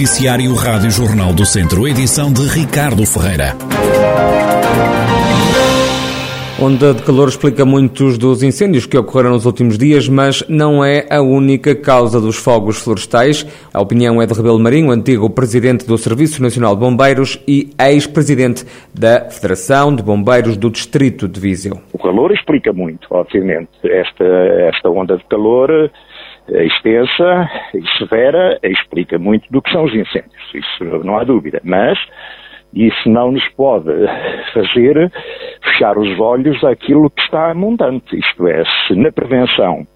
Noticiário Rádio Jornal do Centro, edição de Ricardo Ferreira. Onda de calor explica muitos dos incêndios que ocorreram nos últimos dias, mas não é a única causa dos fogos florestais. A opinião é de Rebelo Marinho, antigo presidente do Serviço Nacional de Bombeiros e ex-presidente da Federação de Bombeiros do Distrito de Viseu. O calor explica muito, obviamente. Esta, esta onda de calor extensa e severa explica muito do que são os incêndios, isso não há dúvida. Mas isso não nos pode fazer fechar os olhos àquilo que está abundante. Isto é, se na prevenção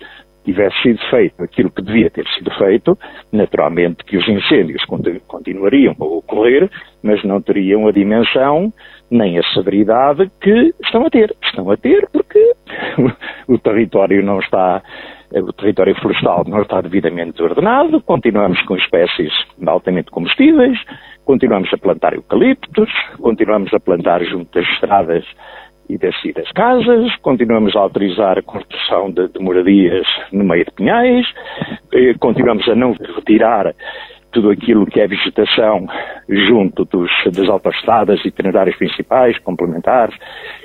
tivesse sido feito aquilo que devia ter sido feito, naturalmente que os incêndios continuariam a ocorrer, mas não teriam a dimensão nem a severidade que estão a ter. Estão a ter porque o território não está, o território florestal não está devidamente ordenado, continuamos com espécies altamente combustíveis, continuamos a plantar eucaliptos, continuamos a plantar junto das estradas e das, e das casas, continuamos a autorizar a construção de, de moradias no meio de pinhais, eh, continuamos a não retirar tudo aquilo que é vegetação junto dos, das autoestradas, itinerários principais, complementares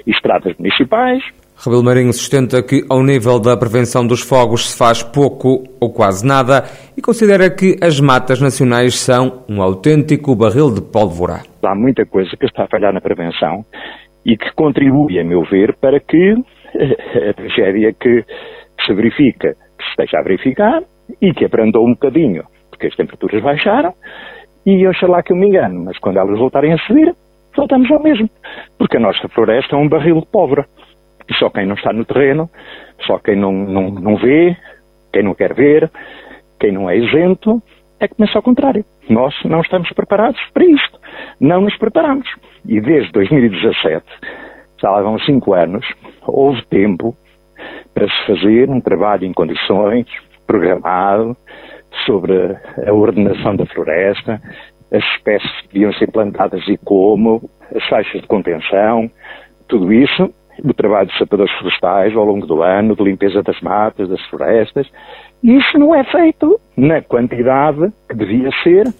e estradas municipais. Rebelo Marinho sustenta que, ao nível da prevenção dos fogos, se faz pouco ou quase nada e considera que as matas nacionais são um autêntico barril de pólvora. Há muita coisa que está a falhar na prevenção e que contribui, a meu ver, para que a tragédia que se verifica, que se esteja a verificar e que abrandou um bocadinho, porque as temperaturas baixaram, e oxalá que eu me engano, mas quando elas voltarem a subir, voltamos ao mesmo, porque a nossa floresta é um barril de pólvora. Só quem não está no terreno, só quem não, não, não vê, quem não quer ver, quem não é isento, é que começa ao contrário. Nós não estamos preparados para isto. Não nos preparamos. E desde 2017, já lá vão cinco anos, houve tempo para se fazer um trabalho em condições, programado, sobre a ordenação da floresta, as espécies que deviam ser plantadas e como, as faixas de contenção, tudo isso, o trabalho de sapadores florestais ao longo do ano, de limpeza das matas, das florestas, isso não é feito na quantidade que devia ser,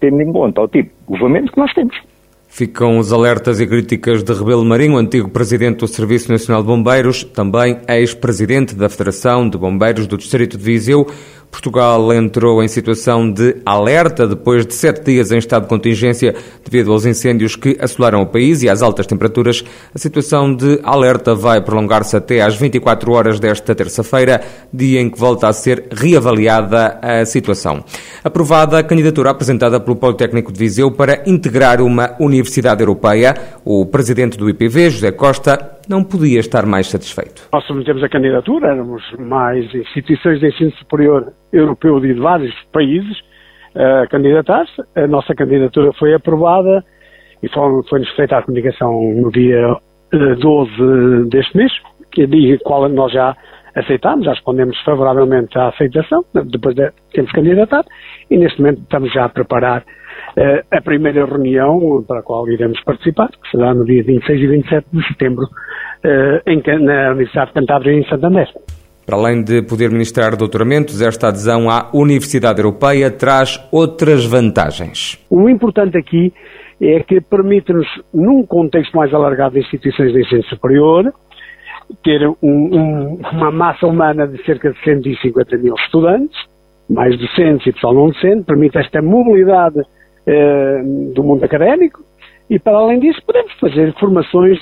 tendo em conta o tipo de governamento que nós temos. Ficam os alertas e críticas de Rebelo Marinho, antigo presidente do Serviço Nacional de Bombeiros, também ex-presidente da Federação de Bombeiros do Distrito de Viseu. Portugal entrou em situação de alerta depois de sete dias em estado de contingência devido aos incêndios que assolaram o país e às altas temperaturas. A situação de alerta vai prolongar-se até às 24 horas desta terça-feira, dia em que volta a ser reavaliada a situação. Aprovada a candidatura apresentada pelo Politécnico de Viseu para integrar uma universidade europeia, o presidente do IPV, José Costa, não podia estar mais satisfeito. Nós submetemos a candidatura, éramos mais instituições de ensino superior europeu de vários países a candidatar-se. A nossa candidatura foi aprovada e foi-nos feita a comunicação no dia 12 eh, deste mês, que é qual nós já aceitámos, já respondemos favoravelmente à aceitação, depois de termos candidatado, e neste momento estamos já a preparar uh, a primeira reunião para a qual iremos participar, que será no dia 26 e 27 de setembro, uh, em, na Universidade de Cantábria, em Santander. Para além de poder ministrar doutoramentos, esta adesão à Universidade Europeia traz outras vantagens. O importante aqui é que permite-nos, num contexto mais alargado de instituições de ensino superior, ter um, um, uma massa humana de cerca de 150 mil estudantes, mais docentes e pessoal não docente, permite esta mobilidade eh, do mundo académico e, para além disso, podemos fazer formações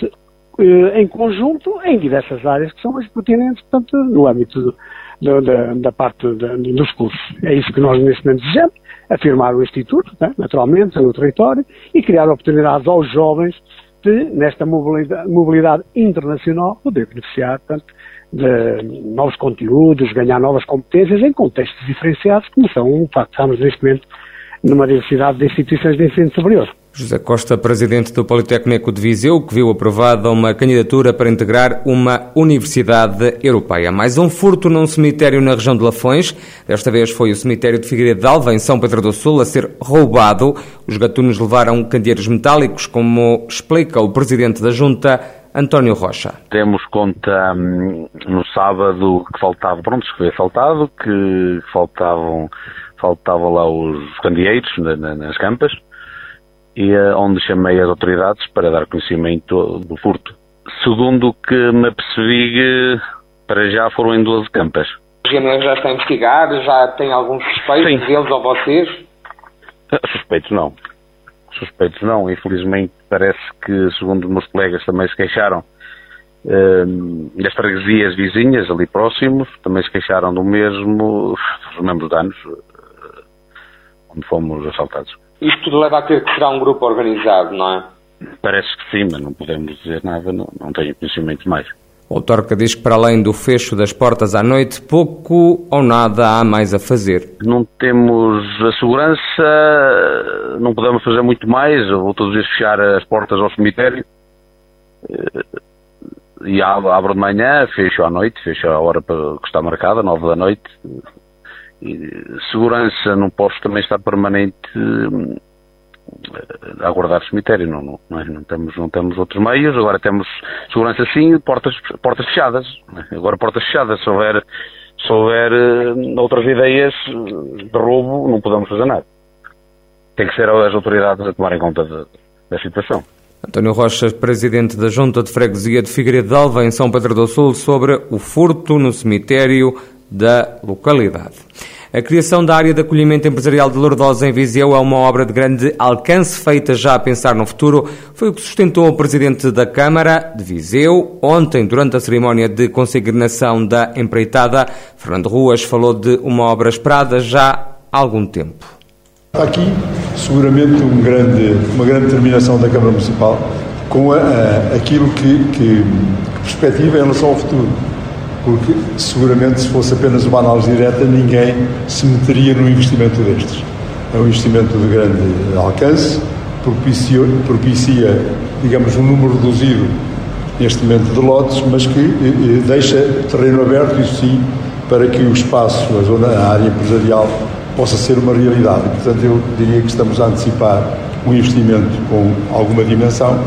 eh, em conjunto em diversas áreas que são as pertinentes, portanto, no âmbito do, da, da, parte dos cursos. É isso que nós neste momento desejamos, afirmar o Instituto, né, naturalmente, no território, e criar oportunidades aos jovens de, nesta mobilidade, mobilidade internacional, poder beneficiar, portanto, de novos conteúdos, ganhar novas competências em contextos diferenciados, como são, de facto, estamos neste momento numa diversidade de instituições de ensino superior. José Costa, presidente do Politécnico de Viseu, que viu aprovada uma candidatura para integrar uma universidade europeia. Mais um furto num cemitério na região de Lafões. Desta vez foi o cemitério de Figueiredo de Alva, em São Pedro do Sul, a ser roubado. Os gatunos levaram candeeiros metálicos, como explica o presidente da Junta, António Rocha. Temos conta hum, no sábado que faltava, pronto, que foi assaltado, que faltavam faltava lá os candeeiros na, na, nas campas, e uh, onde chamei as autoridades para dar conhecimento do furto. Segundo o que me apercebi, para já foram em 12 campas. O GNR já está a investigar? Já tem alguns suspeitos Sim. deles ou vocês? Suspeitos não. Suspeitos não. Infelizmente parece que, segundo os meus colegas também se queixaram, uh, das freguesias vizinhas ali próximos, também se queixaram do mesmo, os mesmos danos, uh, onde fomos assaltados. Isto tudo leva a ter que será um grupo organizado, não é? Parece que sim, mas não podemos dizer nada, não, não tenho conhecimento mais. O autarca diz que, para além do fecho das portas à noite, pouco ou nada há mais a fazer. Não temos a segurança, não podemos fazer muito mais. Vou todos os dias fechar as portas ao cemitério. Eh, e abro de manhã, fecho à noite, fecho a hora que está marcada, nove da noite. Segurança, não posso também estar permanente a guardar cemitério, não, não, é? não, temos, não temos outros meios, agora temos segurança sim, portas, portas fechadas, é? agora portas fechadas, se houver, se houver uh, outras ideias de roubo, não podemos fazer nada. Tem que ser as autoridades a tomarem conta de, da situação. António Rocha, presidente da Junta de Freguesia de Figueiredo de Alva, em São Pedro do Sul, sobre o furto no cemitério da localidade. A criação da área de acolhimento empresarial de Lourdosa em Viseu é uma obra de grande alcance feita já a pensar no futuro. Foi o que sustentou o presidente da Câmara de Viseu ontem, durante a cerimónia de consignação da empreitada. Fernando Ruas falou de uma obra esperada já há algum tempo. Está aqui, seguramente, um grande, uma grande determinação da Câmara Municipal com a, a, aquilo que, que, que perspectiva em relação ao futuro porque seguramente se fosse apenas uma análise direta, ninguém se meteria num investimento destes. É um investimento de grande alcance, propicia, propicia digamos, um número reduzido neste momento de lotes, mas que eh, eh, deixa terreno aberto, isso sim, para que o espaço, a zona, a área empresarial, possa ser uma realidade. Portanto, eu diria que estamos a antecipar um investimento com alguma dimensão,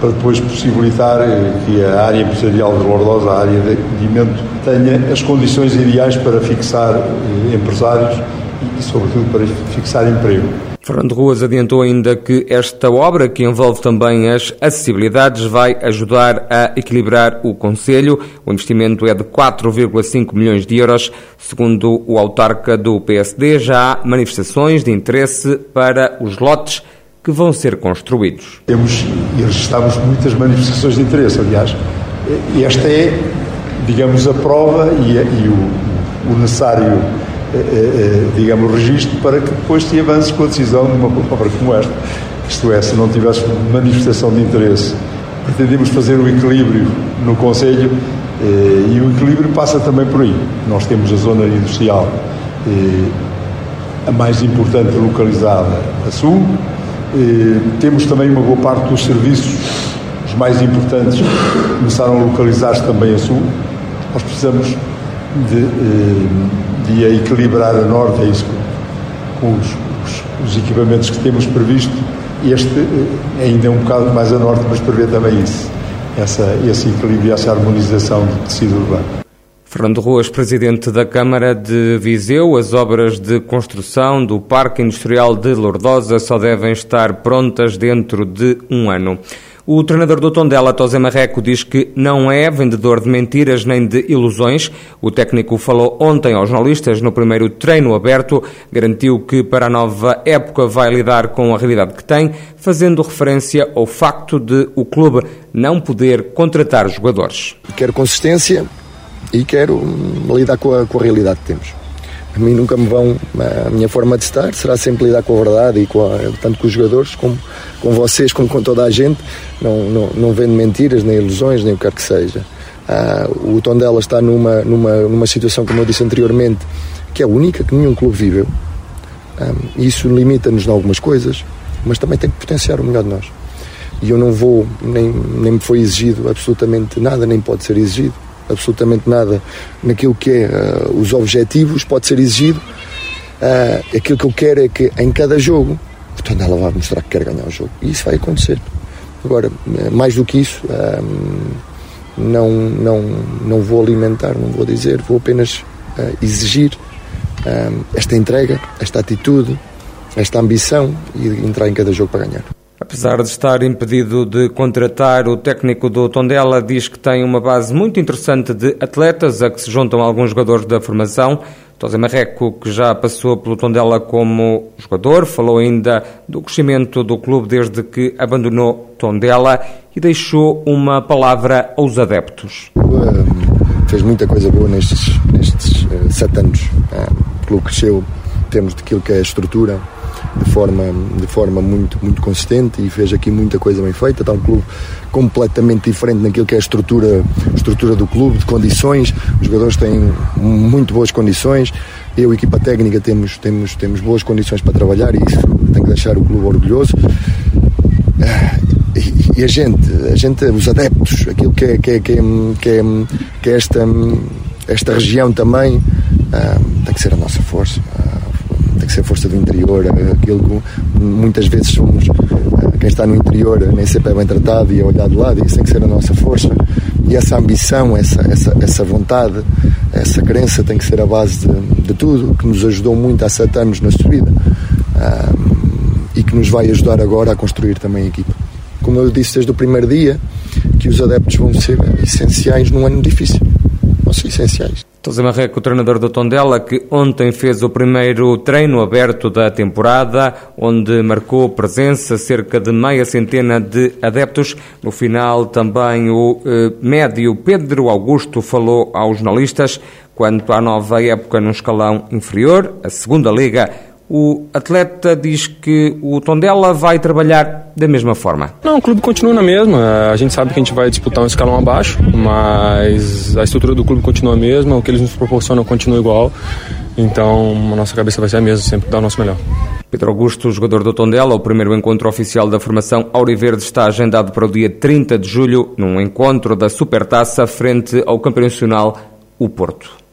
para depois possibilitar eh, que a área empresarial de Lourdosa, a área de acolhimento, tenha as condições ideais para fixar eh, empresários e, sobretudo, para fixar emprego. Fernando Ruas adiantou ainda que esta obra, que envolve também as acessibilidades, vai ajudar a equilibrar o Conselho. O investimento é de 4,5 milhões de euros. Segundo o autarca do PSD, já há manifestações de interesse para os lotes que vão ser construídos. Temos e registramos muitas manifestações de interesse, aliás. Esta é, digamos, a prova e, e o, o, necessário, eh, eh, eh, digamos, registro para que depois se avance com a decisão de uma obra como esta. Isto é, se não tivesse manifestação de interesse, pretendemos fazer o equilíbrio no Conselho e o equilíbrio passa também por aí. Nós temos a zona industrial a mais importante localizada a sul, temos também uma boa parte dos serviços, os mais importantes, começaram a localizar-se também a sul. Nós precisamos de, eh, de equilibrar a norte, é isso com os, os, os, equipamentos que temos previsto. Este eh, ainda é um bocado mais a norte, mas prevê também isso, essa, esse equilíbrio, essa harmonização do tecido urbano. Fernando Ruas, presidente da Câmara de Viseu, as obras de construção do Parque Industrial de Lourdosa só devem estar prontas dentro de um ano. O treinador do Tondela, Tosé Marreco, diz que não é vendedor de mentiras nem de ilusões. O técnico falou ontem aos jornalistas no primeiro treino aberto, garantiu que para a nova época vai lidar com a realidade que tem, fazendo referência ao facto de o clube não poder contratar jogadores. Quero consistência, e quero lidar com a, com a realidade que temos. A mim nunca me vão, a minha forma de estar será sempre lidar com a verdade e com a, tanto com os jogadores como com vocês, como com toda a gente. Não, não, não vendo mentiras, nem ilusões, nem o que quer que seja. Ah, o Tondela está numa, numa, numa situação, como eu disse anteriormente, que é única, que nenhum clube viveu. Ah, isso limita-nos em algumas coisas, mas também tem que potenciar o melhor de nós. E eu não vou, nem, nem me foi exigido absolutamente nada, nem pode ser exigido absolutamente nada naquilo que é uh, os objetivos, pode ser exigido. Uh, aquilo que eu quero é que em cada jogo, portanto, ela vai mostrar que quer ganhar o jogo. E isso vai acontecer. Agora, eh, mais do que isso, não, não, não vou alimentar, não vou dizer, vou apenas uh, exigir esta entrega, esta atitude, esta ambição e entrar em cada jogo para ganhar. Apesar de estar impedido de contratar, o técnico do Tondela diz que tem uma base muito interessante de atletas a que se juntam alguns jogadores da formação. Tosé Marreco, que já passou pelo Tondela como jogador, falou ainda do crescimento do clube desde que abandonou Tondela e deixou uma palavra aos adeptos. fez muita coisa boa nestes, nestes uh, sete anos. Uh, o clube cresceu em termos daquilo que é a estrutura, de forma, de forma muito, muito consistente e fez aqui muita coisa bem feita. Está um clube completamente diferente naquilo que é a estrutura, estrutura do clube, de condições. Os jogadores têm muito boas condições. Eu, equipa técnica, temos, temos, temos boas condições para trabalhar e isso tem que deixar o clube orgulhoso. E a gente, a gente, os adeptos, aquilo que é, que é, que é, que é, que é esta, esta região também, ah, tem que ser a nossa força tem que ser força do interior, é aquilo que muitas vezes somos, eh, quem está no interior nem sempre é bem tratado e é olhado de lado, e isso tem que ser a nossa força. E essa ambição, essa, essa, essa vontade, essa crença tem que ser a base de, de tudo, que nos ajudou muito há sete anos na subida um, e que nos vai ajudar agora a construir também a equipa. Como eu disse desde o primeiro dia, que os adeptos vão ser essenciais num ano difícil. Vão ser essenciais. José Marreco, treinador do Tondela, que ontem fez o primeiro treino aberto da temporada, onde marcou presença cerca de meia centena de adeptos. No final, também o eh, médio Pedro Augusto falou aos jornalistas quanto à nova época no escalão inferior, a segunda liga o atleta diz que o Tondela vai trabalhar da mesma forma. Não, o clube continua na mesma. A gente sabe que a gente vai disputar um escalão abaixo, mas a estrutura do clube continua a mesma, o que eles nos proporcionam continua igual. Então, a nossa cabeça vai ser a mesma, sempre dar o nosso melhor. Pedro Augusto, jogador do Tondela, o primeiro encontro oficial da formação Auriverde está agendado para o dia 30 de julho, num encontro da Supertaça frente ao campeão nacional, o Porto.